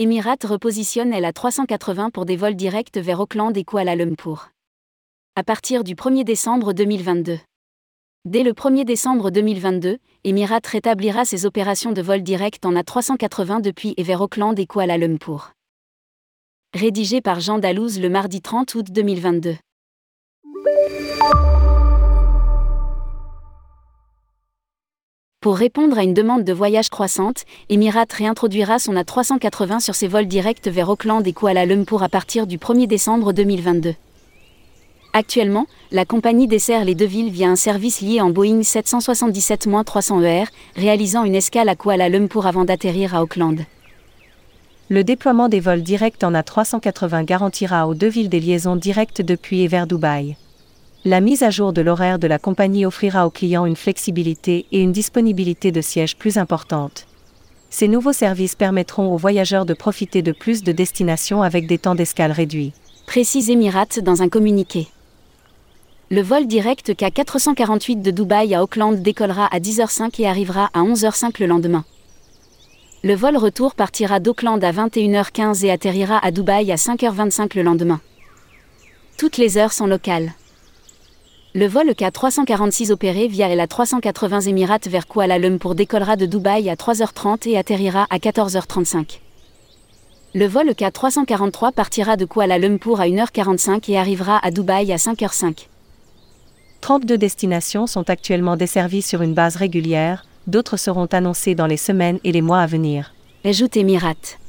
Emirates repositionne la 380 pour des vols directs vers Auckland et Kuala Lumpur. À partir du 1er décembre 2022. Dès le 1er décembre 2022, Emirates rétablira ses opérations de vol direct en A380 depuis et vers Auckland et Kuala Lumpur. Rédigé par Jean Dalouse le mardi 30 août 2022. Pour répondre à une demande de voyage croissante, Emirates réintroduira son A380 sur ses vols directs vers Auckland et Kuala Lumpur à partir du 1er décembre 2022. Actuellement, la compagnie dessert les deux villes via un service lié en Boeing 777-300ER, réalisant une escale à Kuala Lumpur avant d'atterrir à Auckland. Le déploiement des vols directs en A380 garantira aux deux villes des liaisons directes depuis et vers Dubaï. La mise à jour de l'horaire de la compagnie offrira aux clients une flexibilité et une disponibilité de sièges plus importante. Ces nouveaux services permettront aux voyageurs de profiter de plus de destinations avec des temps d'escale réduits. Précise Emirates dans un communiqué. Le vol direct K448 de Dubaï à Auckland décollera à 10h05 et arrivera à 11h05 le lendemain. Le vol retour partira d'Auckland à 21h15 et atterrira à Dubaï à 5h25 le lendemain. Toutes les heures sont locales. Le vol K346 opéré via la 380 Emirates vers Kuala Lumpur décollera de Dubaï à 3h30 et atterrira à 14h35. Le vol K343 partira de Kuala Lumpur à 1h45 et arrivera à Dubaï à 5h05. 32 destinations sont actuellement desservies sur une base régulière, d'autres seront annoncées dans les semaines et les mois à venir. Ajoute Emirates.